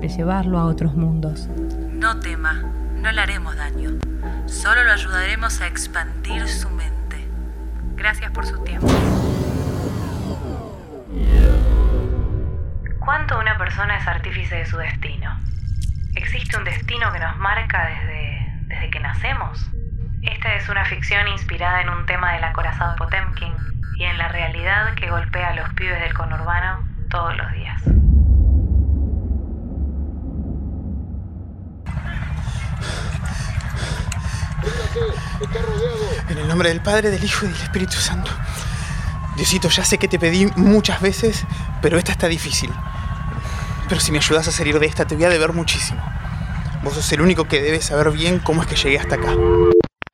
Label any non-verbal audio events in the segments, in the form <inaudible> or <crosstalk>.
de llevarlo a otros mundos. no tema, no le haremos daño. Solo lo ayudaremos a expandir su mente. Gracias por su tiempo. ¿Cuánto una persona es artífice de su destino? ¿Existe un destino que nos marca desde, desde que nacemos? Esta es una ficción inspirada en un tema del acorazado Potemkin y en la realidad que golpea a los pibes del conurbano todos los días. En el nombre del Padre, del Hijo y del Espíritu Santo. Diosito, ya sé que te pedí muchas veces, pero esta está difícil. Pero si me ayudas a salir de esta, te voy a deber muchísimo. Vos sos el único que debe saber bien cómo es que llegué hasta acá.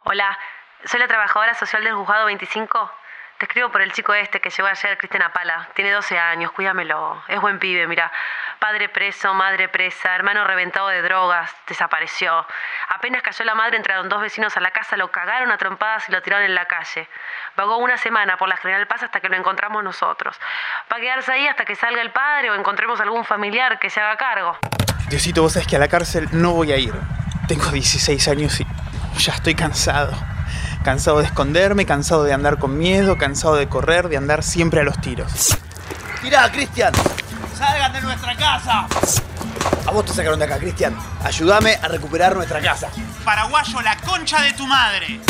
Hola, soy la trabajadora social del juzgado 25. Te escribo por el chico este que llegó ayer, Cristian Apala. Tiene 12 años, cuídamelo. Es buen pibe, mira. Padre preso, madre presa, hermano reventado de drogas, desapareció. Apenas cayó la madre, entraron dos vecinos a la casa, lo cagaron a trompadas y lo tiraron en la calle. Vagó una semana por la General Paz hasta que lo encontramos nosotros. Va a quedarse ahí hasta que salga el padre o encontremos algún familiar que se haga cargo. Diosito, vos sabés que a la cárcel no voy a ir. Tengo 16 años y ya estoy cansado. Cansado de esconderme, cansado de andar con miedo, cansado de correr, de andar siempre a los tiros. ¡Tirá, Cristian! ¡Salgan de nuestra casa! A vos te sacaron de acá, Cristian. Ayúdame a recuperar nuestra casa. Paraguayo, la concha de tu madre.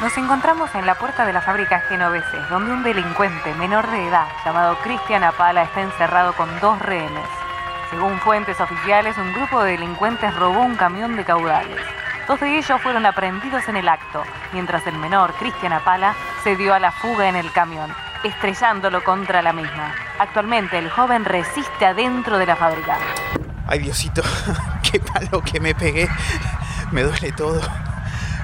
Nos encontramos en la puerta de la fábrica Genoveses, donde un delincuente menor de edad llamado Cristian Apala está encerrado con dos rehenes. Según fuentes oficiales, un grupo de delincuentes robó un camión de caudales. Dos de ellos fueron aprehendidos en el acto, mientras el menor, Cristian Apala, se dio a la fuga en el camión, estrellándolo contra la misma. Actualmente el joven resiste adentro de la fábrica. Ay, Diosito, <laughs> qué palo que me pegué. Me duele todo.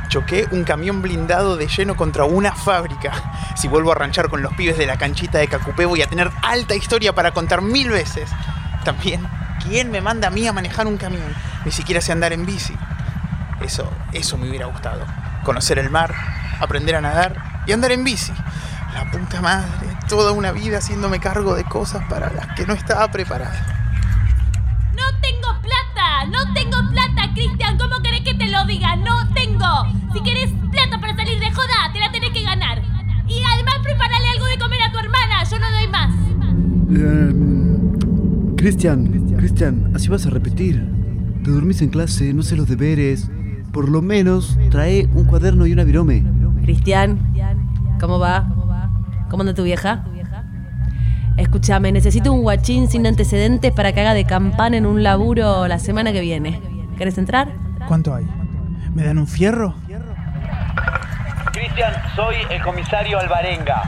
Choqué un camión blindado de lleno contra una fábrica. Si vuelvo a ranchar con los pibes de la canchita de Cacupé voy a tener alta historia para contar mil veces. También, ¿quién me manda a mí a manejar un camión? Ni siquiera sé andar en bici. Eso, eso me hubiera gustado. Conocer el mar, aprender a nadar y andar en bici. La puta madre, toda una vida haciéndome cargo de cosas para las que no estaba preparada. ¡No tengo plata! ¡No tengo plata, Cristian! ¿Cómo querés que te lo diga? ¡No tengo! Si querés plata para salir de joda, te la tenés que ganar. Y además prepárale algo de comer a tu hermana, yo no doy más. Eh, Cristian, Cristian, así vas a repetir. Te dormís en clase, no sé los deberes. Por lo menos trae un cuaderno y una virome. Cristian, ¿cómo va? ¿Cómo anda tu vieja? Escúchame, necesito un guachín sin antecedentes para que haga de campana en un laburo la semana que viene. ¿Querés entrar? ¿Cuánto hay? ¿Me dan un fierro? Cristian, soy el comisario Alvarenga.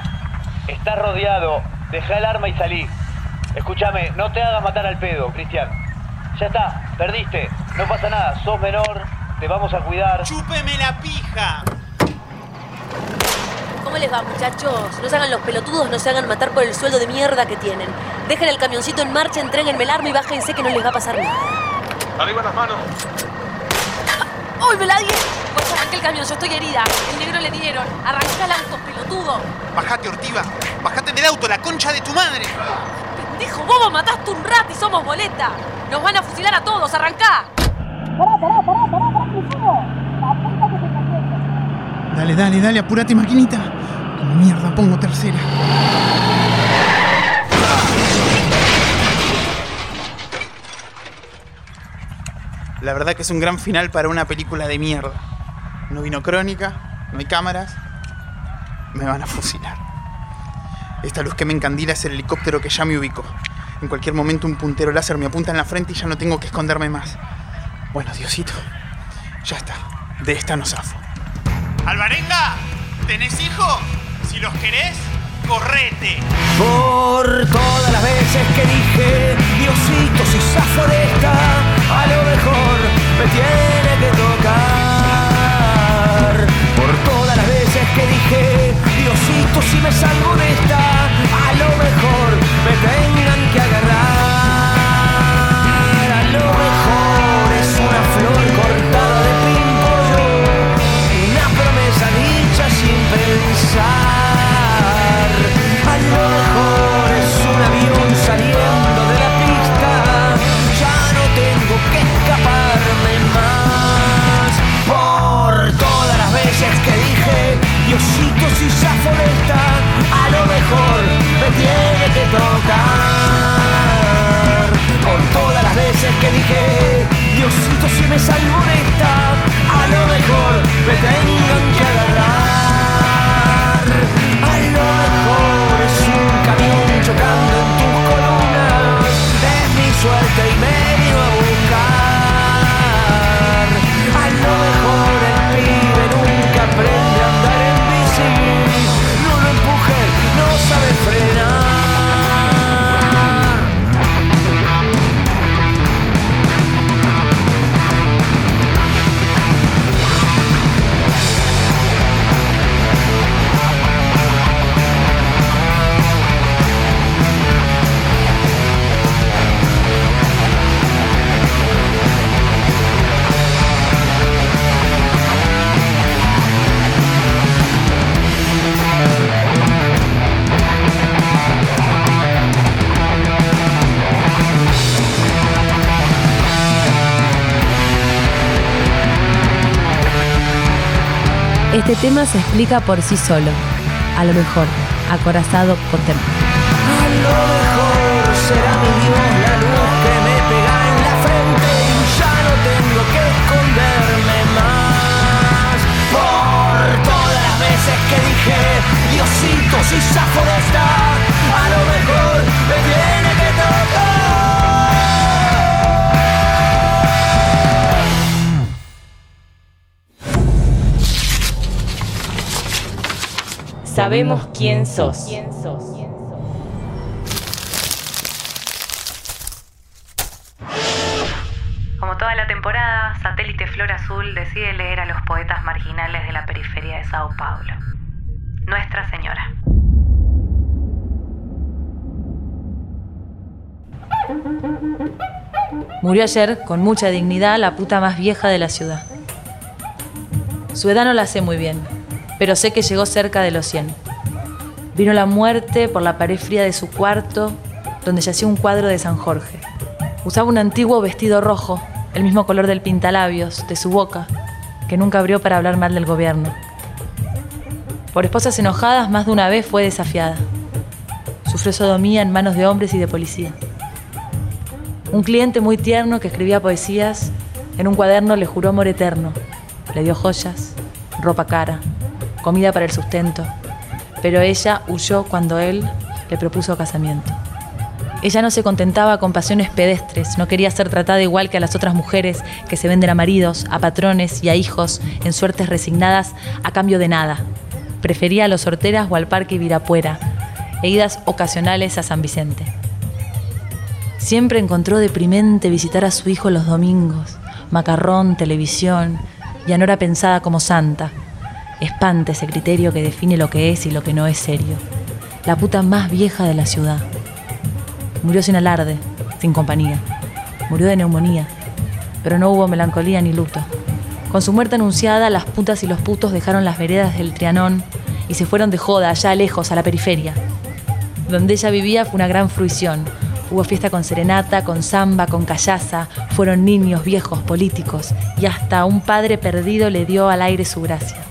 Estás rodeado. Deja el arma y salí. Escúchame, no te hagas matar al pedo, Cristian. Ya está, perdiste. No pasa nada, sos menor, te vamos a cuidar. ¡Chúpeme la pija! ¿Cómo les va, muchachos? No se hagan los pelotudos, no se hagan matar por el sueldo de mierda que tienen. Dejen el camioncito en marcha, entréguenme el arma y bájense que no les va a pasar nada. Arriba las manos. ¡Uy, me la di! Pues arranqué el camión, yo estoy herida. El negro le dieron. Arranca el auto, pelotudo. Bajate, Ortiva. Bajate del auto, la concha de tu madre. Pendejo, bobo, mataste un rat y somos boleta. Nos van a fusilar a todos, arrancá. Pará, pará, pará, pará, pará, que sigo. La puta que te cayó. Dale, dale, dale, apurate, maquinita. Como mierda, pongo tercera. La verdad que es un gran final para una película de mierda. No vino crónica, no hay cámaras. Me van a fusilar. Esta luz que me encandila es el helicóptero que ya me ubicó. En cualquier momento un puntero láser me apunta en la frente y ya no tengo que esconderme más. Bueno, Diosito, ya está. De esta no zafo. ¡Alvarenga! ¿Tenés hijos? Si los querés, correte. Por todas las veces que dije, Diosito, si zafo de esta, a lo mejor me tiene que tocar. Por todas las veces que dije, Diosito, si me salgo de esta, a lo mejor me tengan tema se explica por sí solo. A lo mejor, acorazado por temor. A lo mejor será mi Dios la luz que me pega en la frente y ya no tengo que esconderme más. Por todas las veces que dije, Diosito, si zafo de esta, a lo mejor me Sabemos quién sos. Como toda la temporada, Satélite Flor Azul decide leer a los poetas marginales de la periferia de Sao Paulo. Nuestra Señora. Murió ayer, con mucha dignidad, la puta más vieja de la ciudad. Su edad no la sé muy bien, pero sé que llegó cerca de los 100. Vino la muerte por la pared fría de su cuarto, donde yacía un cuadro de San Jorge. Usaba un antiguo vestido rojo, el mismo color del pintalabios, de su boca, que nunca abrió para hablar mal del gobierno. Por esposas enojadas, más de una vez fue desafiada. Sufrió sodomía en manos de hombres y de policía. Un cliente muy tierno que escribía poesías, en un cuaderno le juró amor eterno. Le dio joyas, ropa cara, comida para el sustento, pero ella huyó cuando él le propuso casamiento. Ella no se contentaba con pasiones pedestres, no quería ser tratada igual que a las otras mujeres que se venden a maridos, a patrones y a hijos en suertes resignadas a cambio de nada. Prefería a los sorteras o al parque Virapuera, e idas ocasionales a San Vicente. Siempre encontró deprimente visitar a su hijo los domingos, macarrón, televisión, y Anora pensada como santa. Espanta ese criterio que define lo que es y lo que no es serio. La puta más vieja de la ciudad. Murió sin alarde, sin compañía. Murió de neumonía, pero no hubo melancolía ni luto. Con su muerte anunciada, las putas y los putos dejaron las veredas del Trianón y se fueron de joda allá lejos, a la periferia. Donde ella vivía fue una gran fruición. Hubo fiesta con serenata, con samba, con callaza. Fueron niños, viejos, políticos. Y hasta un padre perdido le dio al aire su gracia.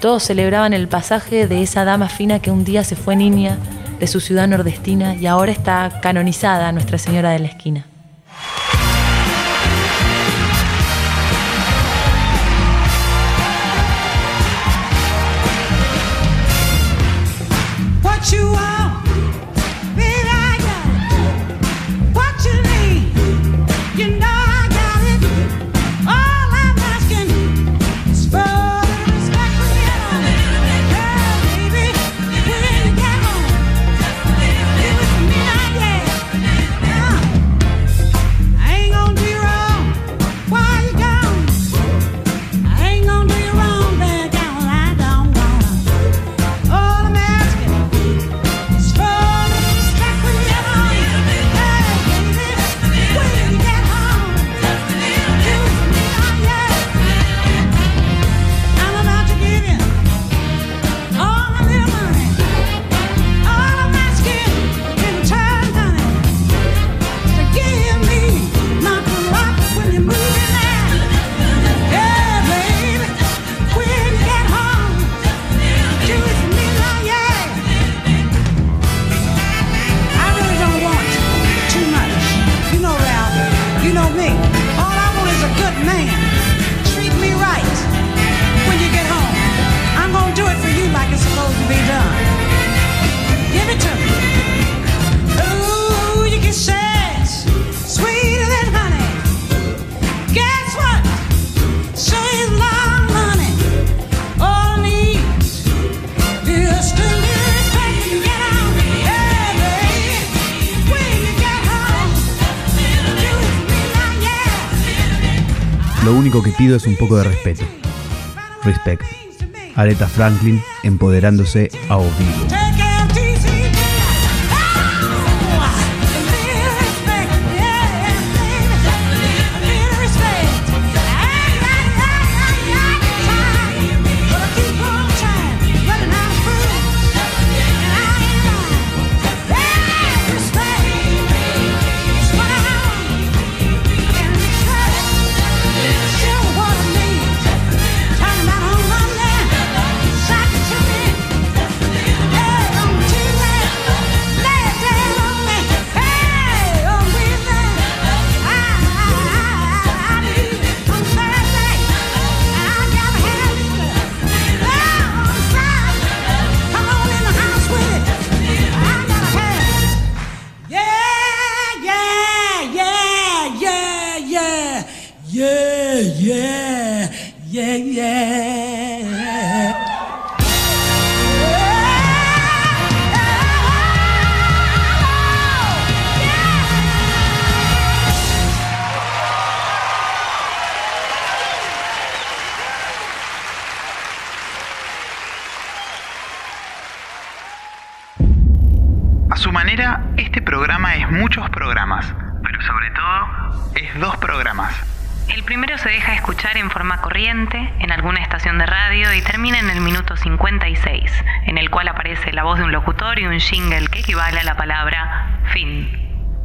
Todos celebraban el pasaje de esa dama fina que un día se fue niña de su ciudad nordestina y ahora está canonizada Nuestra Señora de la Esquina. Único que pido es un poco de respeto. Respect. Aretha Franklin empoderándose a vivo. De un locutor y un jingle que equivale a la palabra fin.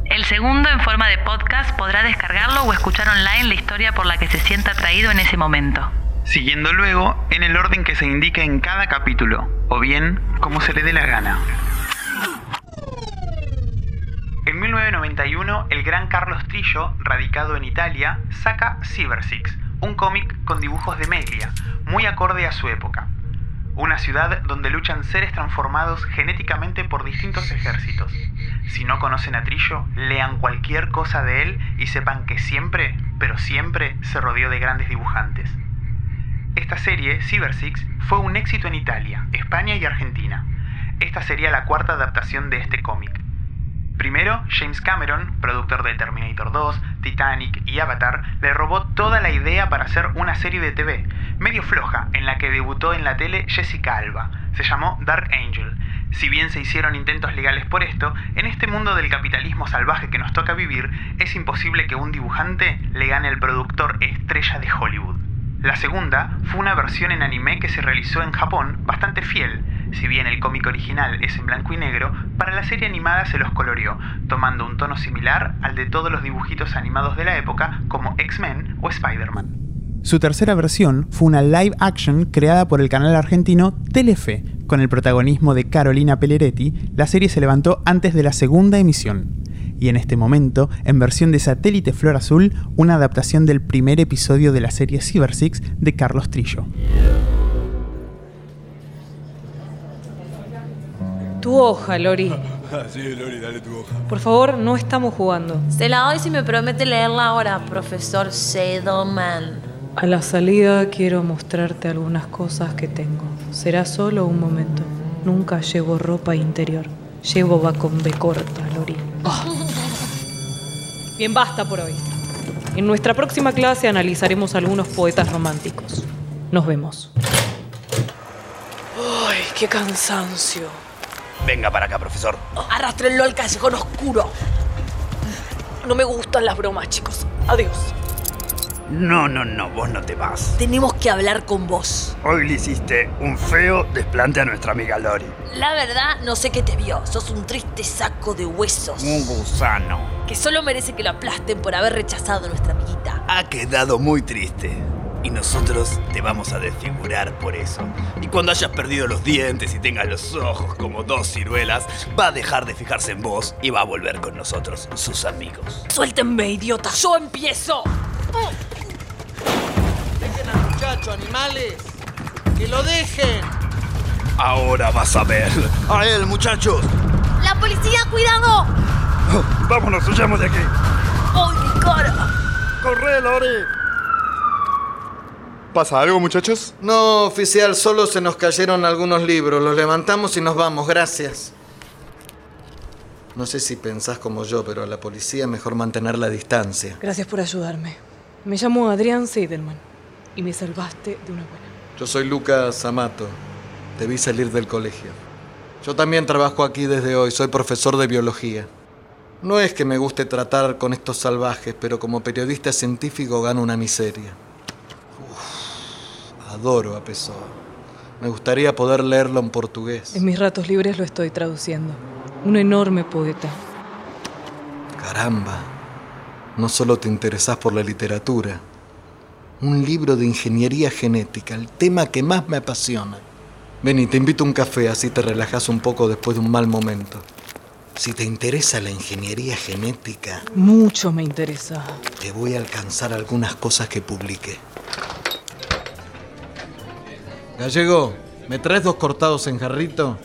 El segundo, en forma de podcast, podrá descargarlo o escuchar online la historia por la que se sienta atraído en ese momento. Siguiendo luego en el orden que se indica en cada capítulo, o bien como se le dé la gana. En 1991, el gran Carlos Trillo, radicado en Italia, saca Cyber Six, un cómic con dibujos de Meglia, muy acorde a su época. Una ciudad donde luchan seres transformados genéticamente por distintos ejércitos. Si no conocen a Trillo, lean cualquier cosa de él y sepan que siempre, pero siempre, se rodeó de grandes dibujantes. Esta serie, Cyber Six, fue un éxito en Italia, España y Argentina. Esta sería la cuarta adaptación de este cómic. Primero, James Cameron, productor de Terminator 2, Titanic y Avatar, le robó toda la idea para hacer una serie de TV, medio floja, en la que debutó en la tele Jessica Alba. Se llamó Dark Angel. Si bien se hicieron intentos legales por esto, en este mundo del capitalismo salvaje que nos toca vivir, es imposible que un dibujante le gane al productor estrella de Hollywood. La segunda fue una versión en anime que se realizó en Japón bastante fiel, si bien el cómic original es en blanco y negro, para la serie animada se los coloreó, tomando un tono similar al de todos los dibujitos animados de la época como X-Men o Spider-Man. Su tercera versión fue una live action creada por el canal argentino Telefe. Con el protagonismo de Carolina Pelleretti, la serie se levantó antes de la segunda emisión. Y en este momento, en versión de satélite Flor Azul, una adaptación del primer episodio de la serie Cyber Six de Carlos Trillo. Tu hoja, Lori. Ah, <laughs> sí, Lori, dale tu hoja. Por favor, no estamos jugando. Se la doy si me promete leerla ahora, profesor Sedoman. A la salida quiero mostrarte algunas cosas que tengo. Será solo un momento. Nunca llevo ropa interior. Llevo va con B corta, Lori. Ah. <laughs> Bien, basta por hoy. En nuestra próxima clase analizaremos algunos poetas románticos. Nos vemos. ¡Ay, qué cansancio! Venga para acá, profesor. Arrastrenlo al callejón oscuro. No me gustan las bromas, chicos. Adiós. No, no, no, vos no te vas. Tenemos que hablar con vos. Hoy le hiciste un feo desplante a nuestra amiga Lori. La verdad, no sé qué te vio. Sos un triste saco de huesos. Un gusano. Que solo merece que lo aplasten por haber rechazado a nuestra amiguita. Ha quedado muy triste. Y nosotros te vamos a desfigurar por eso. Y cuando hayas perdido los dientes y tengas los ojos como dos ciruelas, va a dejar de fijarse en vos y va a volver con nosotros, sus amigos. Suéltenme, idiota. Yo empiezo. Dejen al muchacho, animales. Que lo dejen. Ahora vas a ver. A él, muchachos. ¡La policía, cuidado! Vámonos, huyamos de aquí. ¡Ay, mi cara! ¡Corre, Lori! ¿Pasa algo, muchachos? No, oficial, solo se nos cayeron algunos libros. Los levantamos y nos vamos, gracias. No sé si pensás como yo, pero a la policía mejor mantener la distancia. Gracias por ayudarme. Me llamo Adrián Seidelman y me salvaste de una buena. Yo soy Lucas Amato. Te vi salir del colegio. Yo también trabajo aquí desde hoy. Soy profesor de biología. No es que me guste tratar con estos salvajes, pero como periodista científico gano una miseria. Adoro a Pessoa. Me gustaría poder leerlo en portugués. En mis ratos libres lo estoy traduciendo. Un enorme poeta. Caramba. No solo te interesás por la literatura. Un libro de ingeniería genética, el tema que más me apasiona. Ven te invito a un café, así te relajas un poco después de un mal momento. Si te interesa la ingeniería genética, Mucho me interesa. te voy a alcanzar algunas cosas que publiqué. Gallego, ¿me traes dos cortados en jarrito?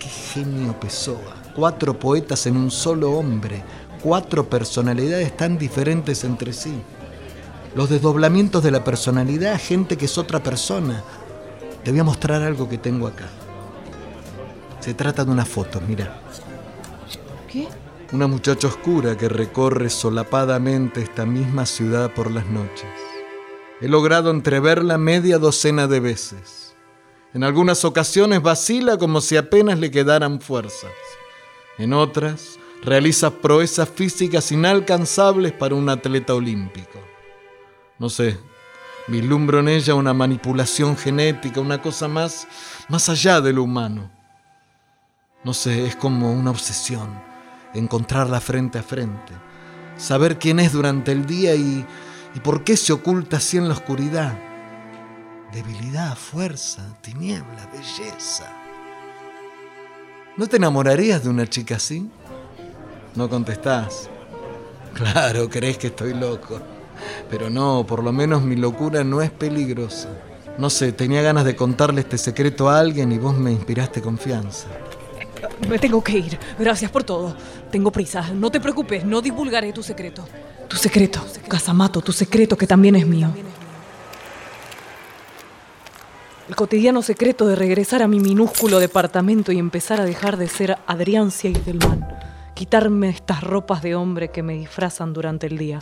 Qué genio Pessoa. Cuatro poetas en un solo hombre. Cuatro personalidades tan diferentes entre sí. Los desdoblamientos de la personalidad, gente que es otra persona. Te voy a mostrar algo que tengo acá. Se trata de una foto, mira. ¿Qué? Una muchacha oscura que recorre solapadamente esta misma ciudad por las noches. He logrado entreverla media docena de veces. En algunas ocasiones vacila como si apenas le quedaran fuerzas. En otras, realiza proezas físicas inalcanzables para un atleta olímpico. No sé, vislumbro en ella una manipulación genética, una cosa más, más allá de lo humano. No sé, es como una obsesión, encontrarla frente a frente, saber quién es durante el día y, y por qué se oculta así en la oscuridad. Debilidad, fuerza, tiniebla, belleza. ¿No te enamorarías de una chica así? No contestás. Claro, crees que estoy loco. Pero no, por lo menos mi locura no es peligrosa. No sé, tenía ganas de contarle este secreto a alguien y vos me inspiraste confianza. Me tengo que ir. Gracias por todo. Tengo prisa. No te preocupes, no divulgaré tu secreto. Tu secreto, Casamato, tu secreto que también es mío. El cotidiano secreto de regresar a mi minúsculo departamento y empezar a dejar de ser Adrián Seidelman. Quitarme estas ropas de hombre que me disfrazan durante el día.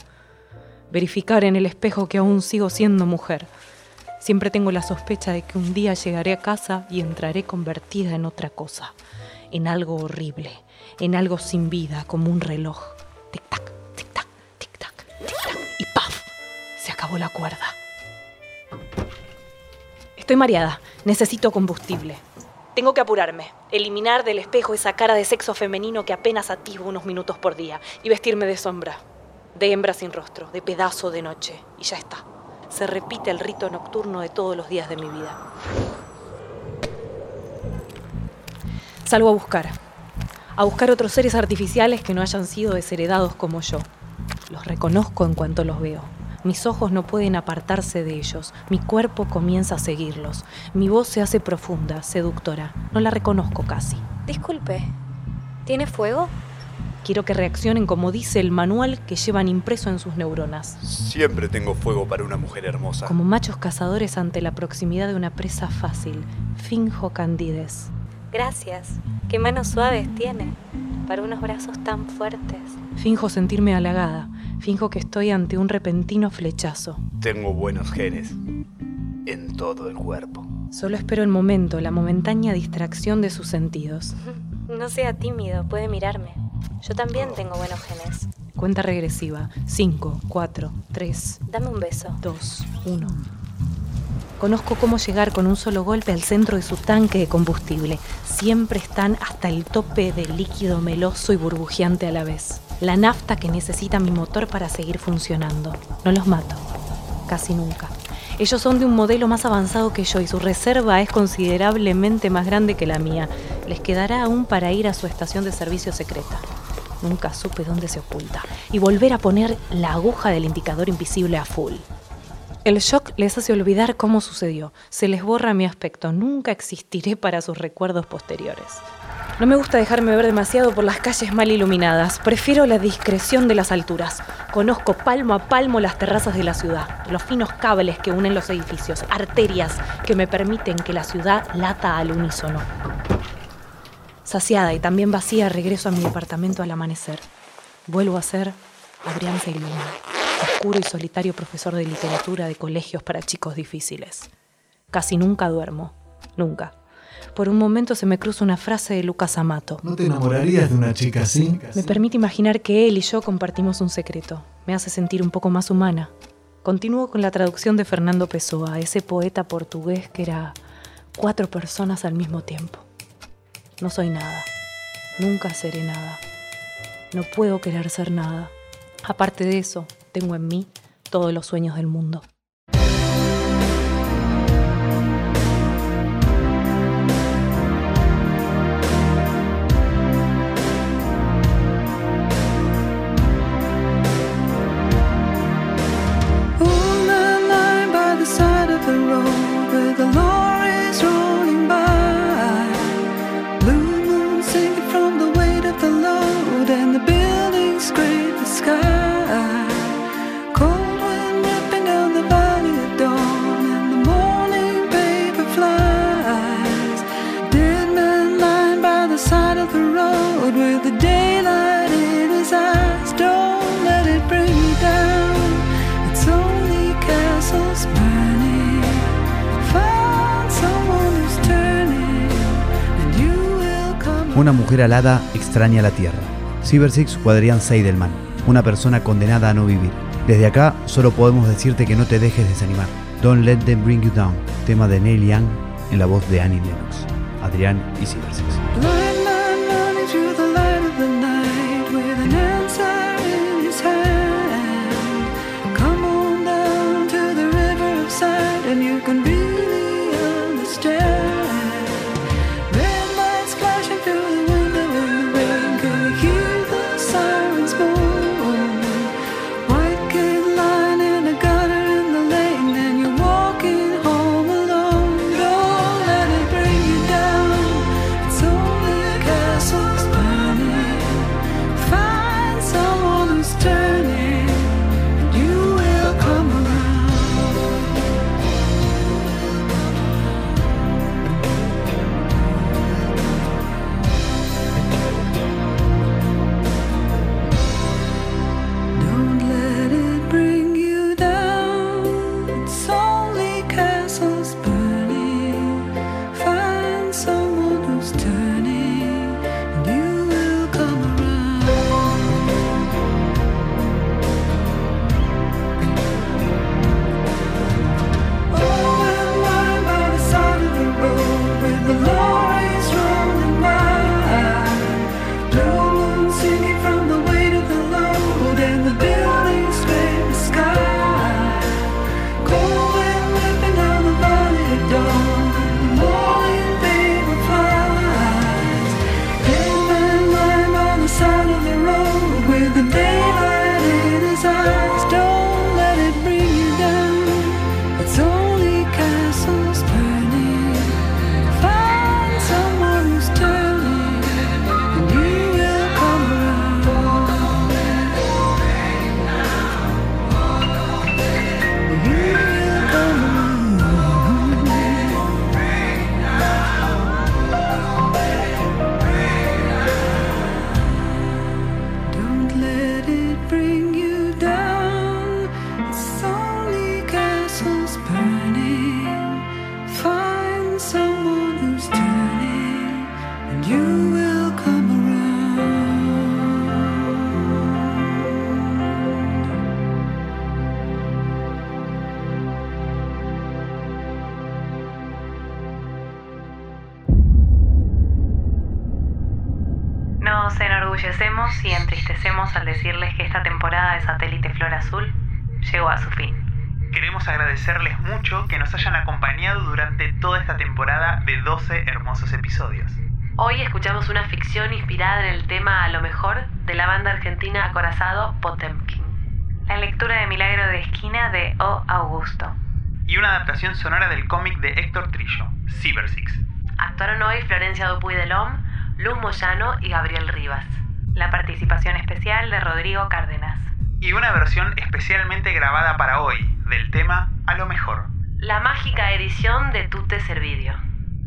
Verificar en el espejo que aún sigo siendo mujer. Siempre tengo la sospecha de que un día llegaré a casa y entraré convertida en otra cosa. En algo horrible. En algo sin vida, como un reloj. Tic-tac, acabó la cuerda. Estoy mareada. Necesito combustible. Tengo que apurarme, eliminar del espejo esa cara de sexo femenino que apenas atisbo unos minutos por día y vestirme de sombra, de hembra sin rostro, de pedazo de noche. Y ya está. Se repite el rito nocturno de todos los días de mi vida. Salgo a buscar. A buscar otros seres artificiales que no hayan sido desheredados como yo. Los reconozco en cuanto los veo. Mis ojos no pueden apartarse de ellos. Mi cuerpo comienza a seguirlos. Mi voz se hace profunda, seductora. No la reconozco casi. Disculpe, ¿tiene fuego? Quiero que reaccionen como dice el manual que llevan impreso en sus neuronas. Siempre tengo fuego para una mujer hermosa. Como machos cazadores ante la proximidad de una presa fácil. Finjo candidez. Gracias. Qué manos suaves tiene para unos brazos tan fuertes. Finjo sentirme halagada. Finjo que estoy ante un repentino flechazo. Tengo buenos genes en todo el cuerpo. Solo espero el momento, la momentánea distracción de sus sentidos. <laughs> No sea tímido, puede mirarme. Yo también tengo buenos genes. Cuenta regresiva. 5, 4, 3, Dame un beso. 2, 1. Conozco cómo llegar con un solo golpe al centro de su tanque de combustible. Siempre están hasta el tope de líquido meloso y burbujeante a la vez. La nafta que necesita mi motor para seguir funcionando. No los mato. Casi nunca. Ellos son de un modelo más avanzado que yo y su reserva es considerablemente más grande que la mía. Les quedará aún para ir a su estación de servicio secreta. Nunca supe dónde se oculta. Y volver a poner la aguja del indicador invisible a full. El shock les hace olvidar cómo sucedió. Se les borra mi aspecto. Nunca existiré para sus recuerdos posteriores. No me gusta dejarme ver demasiado por las calles mal iluminadas. Prefiero la discreción de las alturas. Conozco palmo a palmo las terrazas de la ciudad, los finos cables que unen los edificios, arterias que me permiten que la ciudad lata al unísono. Saciada y también vacía, regreso a mi departamento al amanecer. Vuelvo a ser Adrián Seiluna, oscuro y solitario profesor de literatura de colegios para chicos difíciles. Casi nunca duermo, nunca. Por un momento se me cruza una frase de Lucas Amato. ¿No te enamorarías de una chica así? Me permite imaginar que él y yo compartimos un secreto. Me hace sentir un poco más humana. Continúo con la traducción de Fernando Pessoa, ese poeta portugués que era cuatro personas al mismo tiempo. No soy nada. Nunca seré nada. No puedo querer ser nada. Aparte de eso, tengo en mí todos los sueños del mundo. Alada extraña la tierra. Cybersix o Adrián Seidelman, una persona condenada a no vivir. Desde acá solo podemos decirte que no te dejes desanimar. Don't let them bring you down, tema de Neil Young en la voz de Annie Lennox. Adrián y. Blind entristecemos al decirles que esta temporada de Satélite Flor Azul llegó a su fin. Queremos agradecerles mucho que nos hayan acompañado durante toda esta temporada de 12 hermosos episodios. Hoy escuchamos una ficción inspirada en el tema A lo mejor de la banda argentina acorazado Potemkin. La lectura de Milagro de Esquina de O. Augusto. Y una adaptación sonora del cómic de Héctor Trillo, Cyber Six. Actuaron hoy Florencia Dupuy Delom, Luz Moyano y Gabriel Rivas. La participación especial de Rodrigo Cárdenas. Y una versión especialmente grabada para hoy del tema A lo mejor. La mágica edición de Tute Servidio.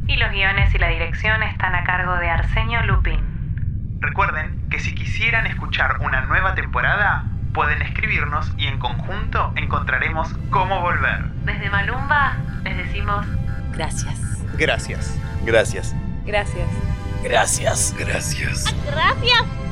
Y los guiones y la dirección están a cargo de Arsenio Lupín. Recuerden que si quisieran escuchar una nueva temporada, pueden escribirnos y en conjunto encontraremos cómo volver. Desde Malumba les decimos gracias. Gracias. Gracias. Gracias. Gracias. Gracias. Gracias.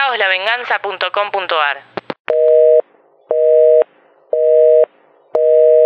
caoslavenganza.com.ar